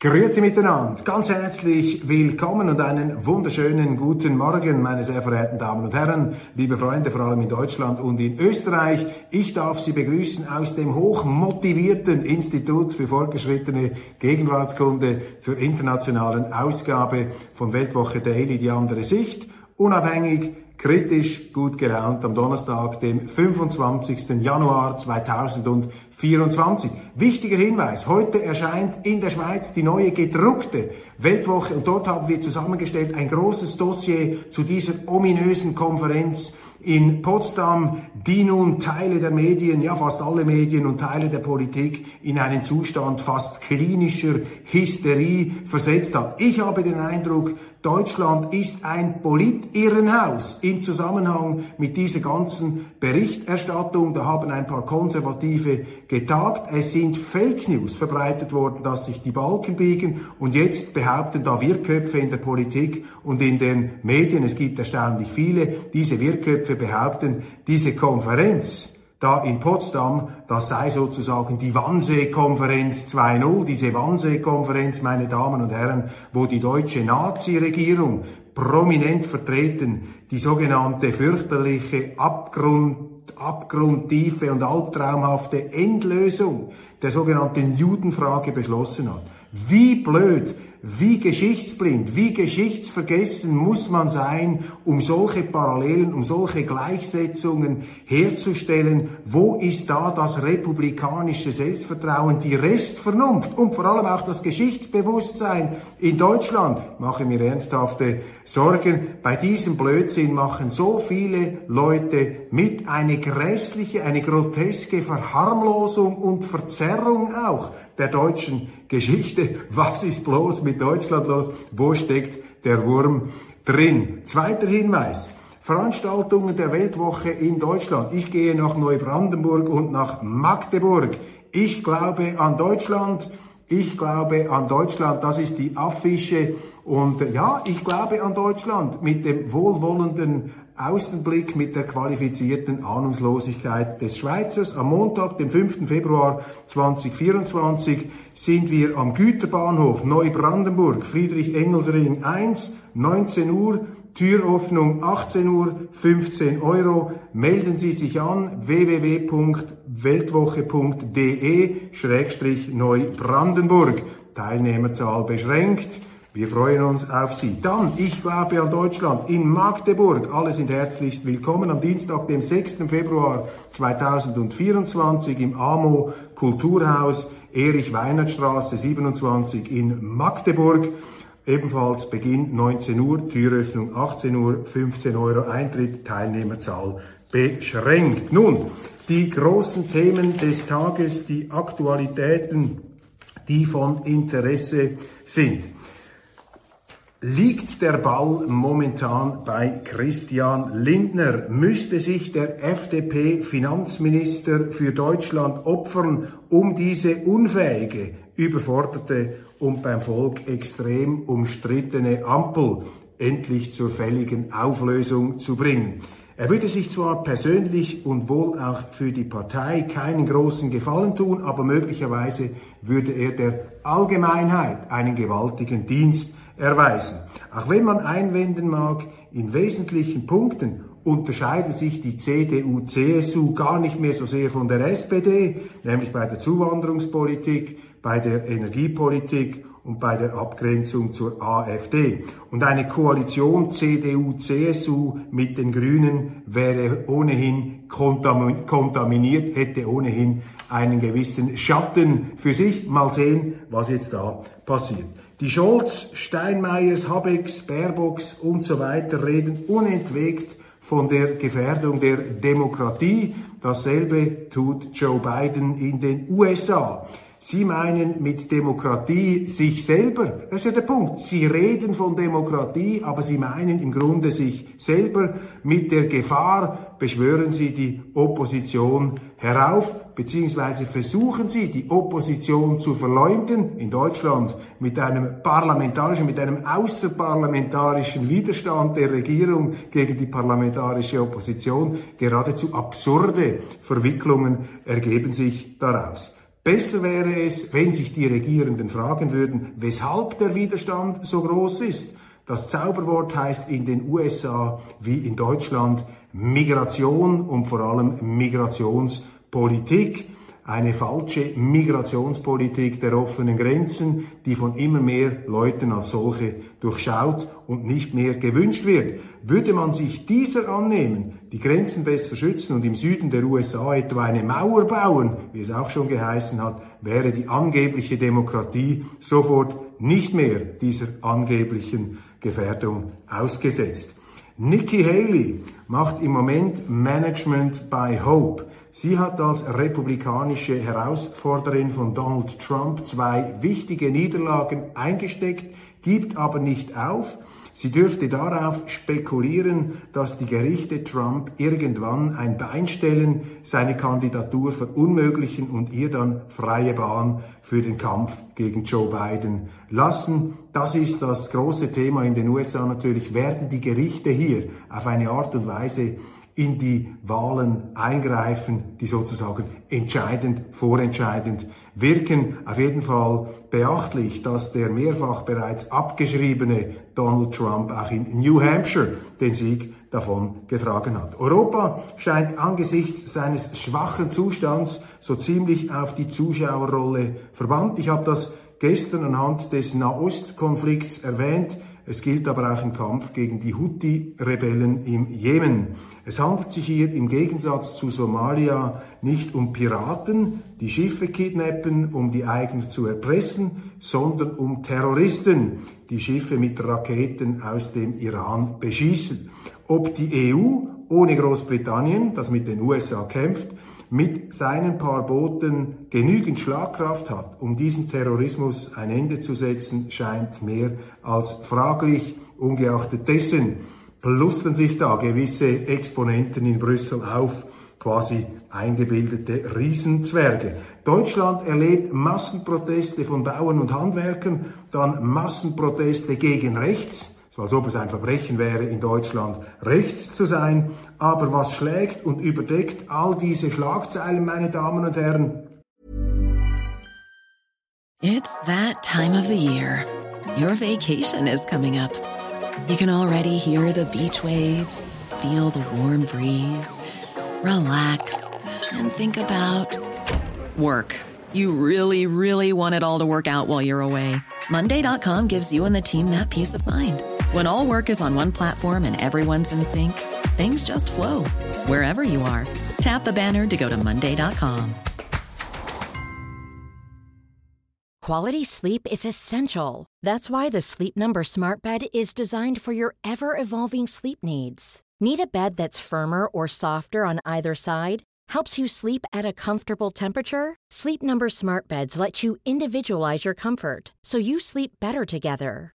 Grüezi miteinander, ganz herzlich willkommen und einen wunderschönen guten Morgen, meine sehr verehrten Damen und Herren, liebe Freunde, vor allem in Deutschland und in Österreich. Ich darf Sie begrüßen aus dem hochmotivierten Institut für fortgeschrittene Gegenwartskunde zur internationalen Ausgabe von Weltwoche Daily, die andere Sicht, unabhängig, kritisch, gut gelaunt am Donnerstag, dem 25. Januar 2024. Wichtiger Hinweis, heute erscheint in der Schweiz die neue gedruckte Weltwoche und dort haben wir zusammengestellt ein großes Dossier zu dieser ominösen Konferenz in Potsdam, die nun Teile der Medien, ja fast alle Medien und Teile der Politik in einen Zustand fast klinischer Hysterie versetzt hat. Ich habe den Eindruck, Deutschland ist ein Politirrenhaus im Zusammenhang mit dieser ganzen Berichterstattung. Da haben ein paar Konservative getagt. Es sind Fake News verbreitet worden, dass sich die Balken biegen. Und jetzt behaupten da Wirrköpfe in der Politik und in den Medien, es gibt erstaunlich viele, diese Wirrköpfe behaupten, diese Konferenz, da in Potsdam, das sei sozusagen die Wannsee-Konferenz 2.0, diese Wannsee-Konferenz, meine Damen und Herren, wo die deutsche Nazi-Regierung prominent vertreten die sogenannte fürchterliche Abgrund, abgrundtiefe und albtraumhafte Endlösung der sogenannten Judenfrage beschlossen hat. Wie blöd wie geschichtsblind, wie geschichtsvergessen muss man sein, um solche Parallelen, um solche Gleichsetzungen herzustellen? Wo ist da das republikanische Selbstvertrauen, die Restvernunft und vor allem auch das Geschichtsbewusstsein in Deutschland? Ich mache mir ernsthafte Sorgen. Bei diesem Blödsinn machen so viele Leute mit eine grässliche, eine groteske Verharmlosung und Verzerrung auch der deutschen Geschichte. Was ist bloß mit Deutschland los? Wo steckt der Wurm drin? Zweiter Hinweis. Veranstaltungen der Weltwoche in Deutschland. Ich gehe nach Neubrandenburg und nach Magdeburg. Ich glaube an Deutschland. Ich glaube an Deutschland. Das ist die Affische. Und ja, ich glaube an Deutschland mit dem wohlwollenden Außenblick mit der qualifizierten Ahnungslosigkeit des Schweizers. Am Montag, dem 5. Februar 2024, sind wir am Güterbahnhof Neubrandenburg, Friedrich-Engels-Ring 1, 19 Uhr, Türöffnung 18 Uhr, 15 Euro. Melden Sie sich an www.weltwoche.de-neubrandenburg. Teilnehmerzahl beschränkt. Wir freuen uns auf Sie. Dann, ich glaube an Deutschland in Magdeburg. Alle sind herzlichst willkommen am Dienstag, dem 6. Februar 2024 im AMO Kulturhaus Erich-Weinert-Straße 27 in Magdeburg. Ebenfalls Beginn 19 Uhr, Türöffnung 18 Uhr, 15 Euro Eintritt, Teilnehmerzahl beschränkt. Nun, die großen Themen des Tages, die Aktualitäten, die von Interesse sind liegt der Ball momentan bei Christian Lindner. Müsste sich der FDP-Finanzminister für Deutschland opfern, um diese unfähige, überforderte und beim Volk extrem umstrittene Ampel endlich zur fälligen Auflösung zu bringen? Er würde sich zwar persönlich und wohl auch für die Partei keinen großen Gefallen tun, aber möglicherweise würde er der Allgemeinheit einen gewaltigen Dienst erweisen. Auch wenn man einwenden mag, in wesentlichen Punkten unterscheide sich die CDU-CSU gar nicht mehr so sehr von der SPD, nämlich bei der Zuwanderungspolitik, bei der Energiepolitik und bei der Abgrenzung zur AfD. Und eine Koalition CDU-CSU mit den Grünen wäre ohnehin kontaminiert, hätte ohnehin einen gewissen Schatten für sich. Mal sehen, was jetzt da passiert. Die Scholz, Steinmeiers, Habecks, Baerbocks und so weiter reden unentwegt von der Gefährdung der Demokratie. Dasselbe tut Joe Biden in den USA. Sie meinen mit Demokratie sich selber. Das ist ja der Punkt. Sie reden von Demokratie, aber Sie meinen im Grunde sich selber. Mit der Gefahr beschwören Sie die Opposition herauf, beziehungsweise versuchen Sie, die Opposition zu verleumden. In Deutschland mit einem parlamentarischen, mit einem außerparlamentarischen Widerstand der Regierung gegen die parlamentarische Opposition. Geradezu absurde Verwicklungen ergeben sich daraus. Besser wäre es, wenn sich die Regierenden fragen würden, weshalb der Widerstand so groß ist. Das Zauberwort heißt in den USA wie in Deutschland Migration und vor allem Migrationspolitik eine falsche Migrationspolitik der offenen Grenzen, die von immer mehr Leuten als solche durchschaut und nicht mehr gewünscht wird. Würde man sich dieser annehmen, die Grenzen besser schützen und im Süden der USA etwa eine Mauer bauen, wie es auch schon geheißen hat, wäre die angebliche Demokratie sofort nicht mehr dieser angeblichen Gefährdung ausgesetzt. Nikki Haley macht im Moment Management by Hope. Sie hat als republikanische Herausforderin von Donald Trump zwei wichtige Niederlagen eingesteckt, gibt aber nicht auf. Sie dürfte darauf spekulieren, dass die Gerichte Trump irgendwann ein Bein stellen, seine Kandidatur verunmöglichen und ihr dann freie Bahn für den Kampf gegen Joe Biden lassen. Das ist das große Thema in den USA natürlich. Werden die Gerichte hier auf eine Art und Weise in die Wahlen eingreifen, die sozusagen entscheidend, vorentscheidend wirken. Auf jeden Fall beachtlich, dass der mehrfach bereits abgeschriebene Donald Trump auch in New Hampshire den Sieg davon getragen hat. Europa scheint angesichts seines schwachen Zustands so ziemlich auf die Zuschauerrolle verbannt. Ich habe das gestern anhand des Nahostkonflikts erwähnt. Es gilt aber auch im Kampf gegen die Houthi-Rebellen im Jemen. Es handelt sich hier im Gegensatz zu Somalia nicht um Piraten, die Schiffe kidnappen, um die Eigner zu erpressen, sondern um Terroristen, die Schiffe mit Raketen aus dem Iran beschießen. Ob die EU ohne Großbritannien, das mit den USA kämpft, mit seinen paar Booten genügend Schlagkraft hat, um diesem Terrorismus ein Ende zu setzen, scheint mehr als fraglich. Ungeachtet dessen plustern sich da gewisse Exponenten in Brüssel auf, quasi eingebildete Riesenzwerge. Deutschland erlebt Massenproteste von Bauern und Handwerkern, dann Massenproteste gegen rechts, so als ob es ein Verbrechen wäre, in Deutschland rechts zu sein. Aber was schlägt und überdeckt all diese Schlagzeilen, meine Damen und Herren? It's that time of the year. Your vacation is coming up. You can already hear the beach waves, feel the warm breeze, relax and think about work. You really, really want it all to work out while you're away. Monday.com gives you and the team that peace of mind. When all work is on one platform and everyone's in sync, things just flow wherever you are. Tap the banner to go to Monday.com. Quality sleep is essential. That's why the Sleep Number Smart Bed is designed for your ever evolving sleep needs. Need a bed that's firmer or softer on either side? Helps you sleep at a comfortable temperature? Sleep Number Smart Beds let you individualize your comfort so you sleep better together.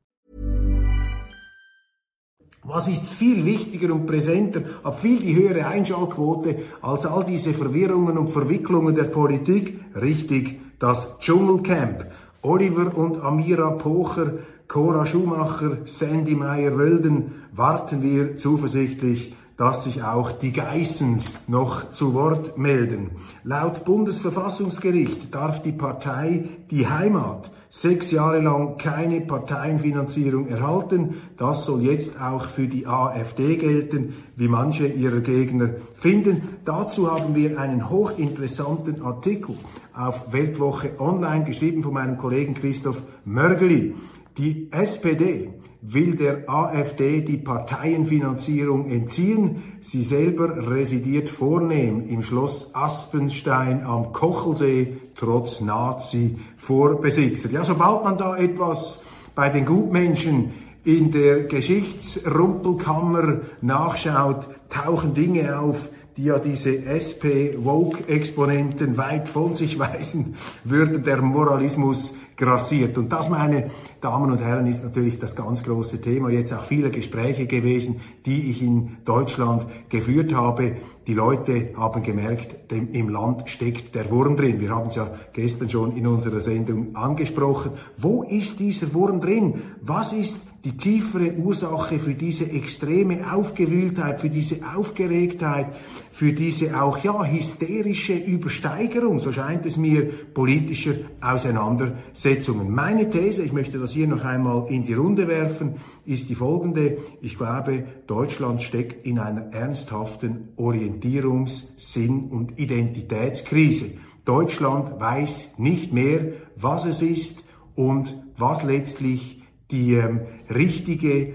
Was ist viel wichtiger und präsenter, hat viel die höhere Einschaltquote als all diese Verwirrungen und Verwicklungen der Politik? Richtig, das Dschungelcamp. Oliver und Amira Pocher, Cora Schumacher, Sandy Meyer-Wölden, warten wir zuversichtlich dass sich auch die Geissens noch zu Wort melden. Laut Bundesverfassungsgericht darf die Partei die Heimat sechs Jahre lang keine Parteienfinanzierung erhalten. Das soll jetzt auch für die AfD gelten, wie manche ihrer Gegner finden. Dazu haben wir einen hochinteressanten Artikel auf Weltwoche Online geschrieben von meinem Kollegen Christoph Mörgeli. Die SPD will der AfD die Parteienfinanzierung entziehen. Sie selber residiert vornehm im Schloss Aspenstein am Kochelsee, trotz Nazi-Vorbesitzer. Ja, sobald man da etwas bei den Gutmenschen in der Geschichtsrumpelkammer nachschaut, tauchen Dinge auf, die ja diese SP-Woke-Exponenten weit von sich weisen würden. Der Moralismus grassiert. Und das, meine Damen und Herren, ist natürlich das ganz große Thema. Jetzt auch viele Gespräche gewesen, die ich in Deutschland geführt habe. Die Leute haben gemerkt, dem, im Land steckt der Wurm drin. Wir haben es ja gestern schon in unserer Sendung angesprochen. Wo ist dieser Wurm drin? Was ist die tiefere Ursache für diese extreme Aufgewühltheit, für diese Aufgeregtheit, für diese auch ja hysterische Übersteigerung, so scheint es mir, politischer Auseinandersetzungen. Meine These, ich möchte das hier noch einmal in die Runde werfen, ist die folgende. Ich glaube, Deutschland steckt in einer ernsthaften Orientierungs-, Sinn- und Identitätskrise. Deutschland weiß nicht mehr, was es ist und was letztlich die ähm, richtige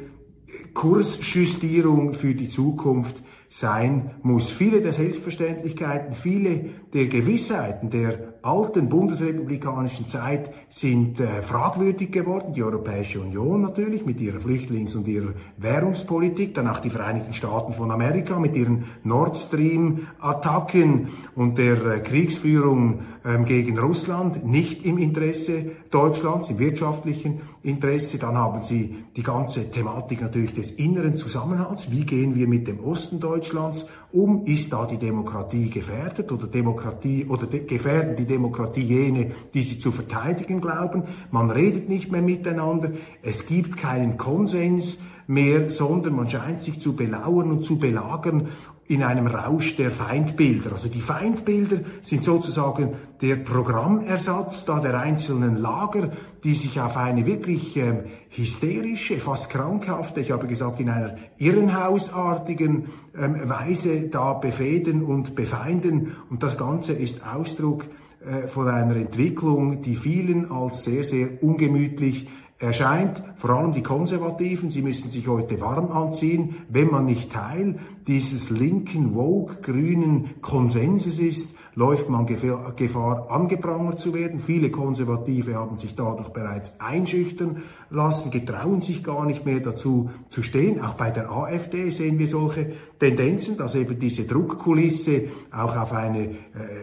Kursjustierung für die Zukunft sein muss. Viele der Selbstverständlichkeiten, viele der Gewissheiten der alten bundesrepublikanischen Zeit sind äh, fragwürdig geworden. Die Europäische Union natürlich mit ihrer Flüchtlings- und ihrer Währungspolitik, dann auch die Vereinigten Staaten von Amerika mit ihren Nord Stream-Attacken und der äh, Kriegsführung ähm, gegen Russland, nicht im Interesse Deutschlands, im wirtschaftlichen Interesse. Dann haben sie die ganze Thematik natürlich des inneren Zusammenhalts. Wie gehen wir mit dem Osten Deutschlands um? Ist da die Demokratie gefährdet oder Demokratie oder de gefährden die Demokratie jene, die sie zu verteidigen glauben? Man redet nicht mehr miteinander. Es gibt keinen Konsens mehr, sondern man scheint sich zu belauern und zu belagern in einem Rausch der Feindbilder. Also die Feindbilder sind sozusagen der Programmersatz da der einzelnen Lager, die sich auf eine wirklich ähm, hysterische, fast krankhafte, ich habe gesagt, in einer irrenhausartigen ähm, Weise da befehden und befeinden. Und das Ganze ist Ausdruck äh, von einer Entwicklung, die vielen als sehr, sehr ungemütlich erscheint, vor allem die Konservativen, sie müssen sich heute warm anziehen, wenn man nicht Teil dieses linken, woke, grünen Konsenses ist, läuft man Gefahr, angeprangert zu werden. Viele Konservative haben sich dadurch bereits einschüchtern lassen, getrauen sich gar nicht mehr dazu zu stehen. Auch bei der AfD sehen wir solche Tendenzen, dass eben diese Druckkulisse auch auf eine, äh,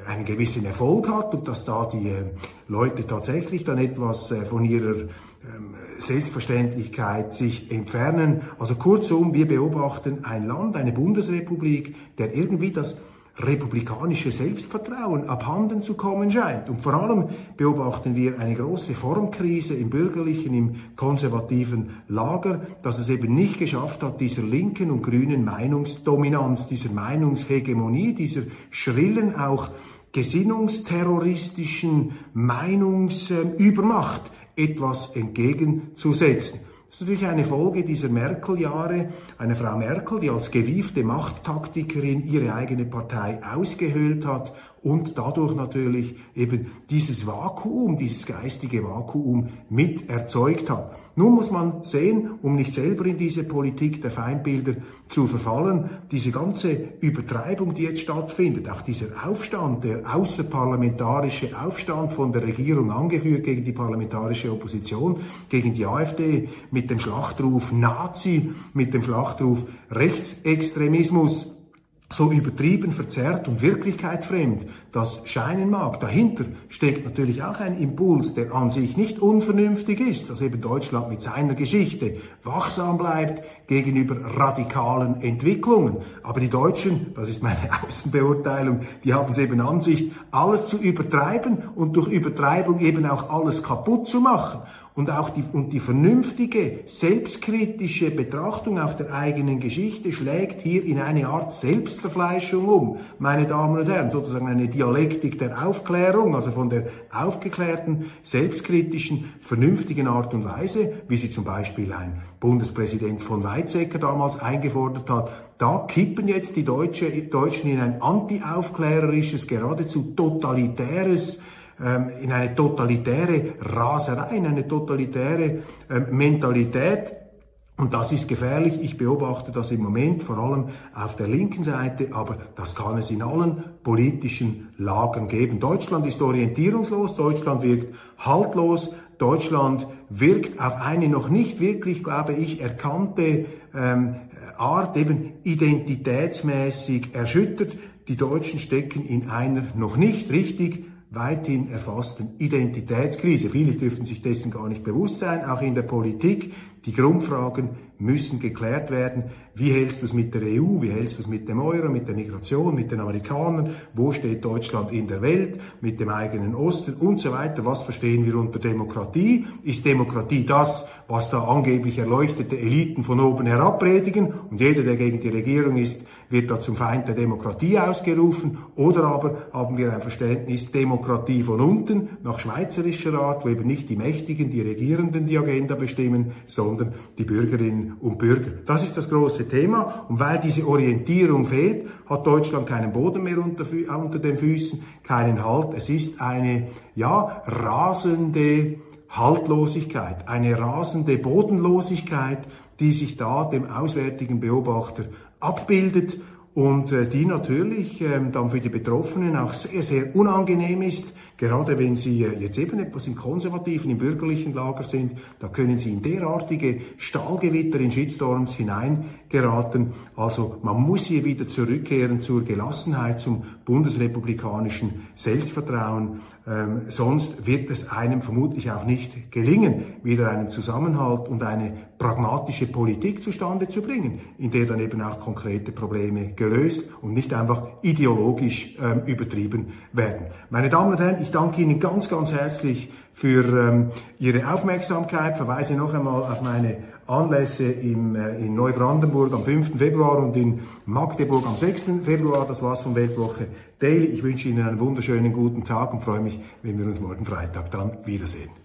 einen gewissen Erfolg hat und dass da die äh, Leute tatsächlich dann etwas äh, von ihrer ähm, Selbstverständlichkeit sich entfernen. Also kurzum, wir beobachten ein Land, eine Bundesrepublik, der irgendwie das republikanische Selbstvertrauen abhanden zu kommen scheint. Und vor allem beobachten wir eine große Formkrise im bürgerlichen, im konservativen Lager, dass es eben nicht geschafft hat, dieser linken und grünen Meinungsdominanz, dieser Meinungshegemonie, dieser schrillen auch gesinnungsterroristischen Meinungsübermacht etwas entgegenzusetzen. Das ist natürlich eine Folge dieser Merkel-Jahre. Eine Frau Merkel, die als gewiefte Machttaktikerin ihre eigene Partei ausgehöhlt hat und dadurch natürlich eben dieses Vakuum, dieses geistige Vakuum mit erzeugt hat. Nun muss man sehen, um nicht selber in diese Politik der Feindbilder zu verfallen, diese ganze Übertreibung, die jetzt stattfindet, auch dieser Aufstand, der außerparlamentarische Aufstand von der Regierung angeführt gegen die parlamentarische Opposition, gegen die AfD mit dem Schlachtruf Nazi, mit dem Schlachtruf Rechtsextremismus, so übertrieben, verzerrt und wirklichkeitfremd das scheinen mag. Dahinter steckt natürlich auch ein Impuls, der an sich nicht unvernünftig ist, dass eben Deutschland mit seiner Geschichte wachsam bleibt gegenüber radikalen Entwicklungen. Aber die Deutschen, das ist meine Außenbeurteilung, die haben es eben an sich, alles zu übertreiben und durch Übertreibung eben auch alles kaputt zu machen und auch die, und die vernünftige, selbstkritische Betrachtung auch der eigenen Geschichte schlägt hier in eine Art Selbstzerfleischung um, meine Damen und Herren, sozusagen eine Dialektik der Aufklärung, also von der aufgeklärten, selbstkritischen, vernünftigen Art und Weise, wie sie zum Beispiel ein Bundespräsident von Weizsäcker damals eingefordert hat, da kippen jetzt die Deutsche, Deutschen in ein antiaufklärerisches, geradezu totalitäres, in eine totalitäre Raserei, in eine totalitäre ähm, Mentalität, und das ist gefährlich. Ich beobachte das im Moment vor allem auf der linken Seite, aber das kann es in allen politischen Lagern geben. Deutschland ist orientierungslos, Deutschland wirkt haltlos, Deutschland wirkt auf eine noch nicht wirklich, glaube ich, erkannte ähm, Art, eben identitätsmäßig erschüttert. Die Deutschen stecken in einer noch nicht richtig weithin erfassten Identitätskrise. Viele dürften sich dessen gar nicht bewusst sein, auch in der Politik. Die Grundfragen müssen geklärt werden. Wie hältst du es mit der EU? Wie hältst du es mit dem Euro, mit der Migration, mit den Amerikanern? Wo steht Deutschland in der Welt? Mit dem eigenen Osten und so weiter. Was verstehen wir unter Demokratie? Ist Demokratie das, was da angeblich erleuchtete Eliten von oben herab predigen und jeder, der gegen die Regierung ist, wird da zum Feind der Demokratie ausgerufen? Oder aber haben wir ein Verständnis Demokratie von unten nach schweizerischer Art, wo eben nicht die Mächtigen, die Regierenden die Agenda bestimmen, sondern die Bürgerinnen und Bürger. Das ist das große Thema. Und weil diese Orientierung fehlt, hat Deutschland keinen Boden mehr unter, unter den Füßen, keinen Halt. Es ist eine, ja, rasende Haltlosigkeit, eine rasende Bodenlosigkeit, die sich da dem auswärtigen Beobachter abbildet und äh, die natürlich ähm, dann für die Betroffenen auch sehr, sehr unangenehm ist, gerade wenn sie äh, jetzt eben etwas im konservativen, im bürgerlichen Lager sind, da können sie in derartige Stahlgewitter, in Shitstorms hineingeraten. Also man muss hier wieder zurückkehren zur Gelassenheit, zum bundesrepublikanischen Selbstvertrauen. Ähm, sonst wird es einem vermutlich auch nicht gelingen, wieder einen Zusammenhalt und eine pragmatische Politik zustande zu bringen, in der dann eben auch konkrete Probleme gelöst und nicht einfach ideologisch ähm, übertrieben werden. Meine Damen und Herren, ich danke Ihnen ganz, ganz herzlich für ähm, Ihre Aufmerksamkeit. Verweise noch einmal auf meine Anlässe im, äh, in Neubrandenburg am 5. Februar und in Magdeburg am 6. Februar. Das war's von Weltwoche Daily. Ich wünsche Ihnen einen wunderschönen guten Tag und freue mich, wenn wir uns morgen Freitag dann wiedersehen.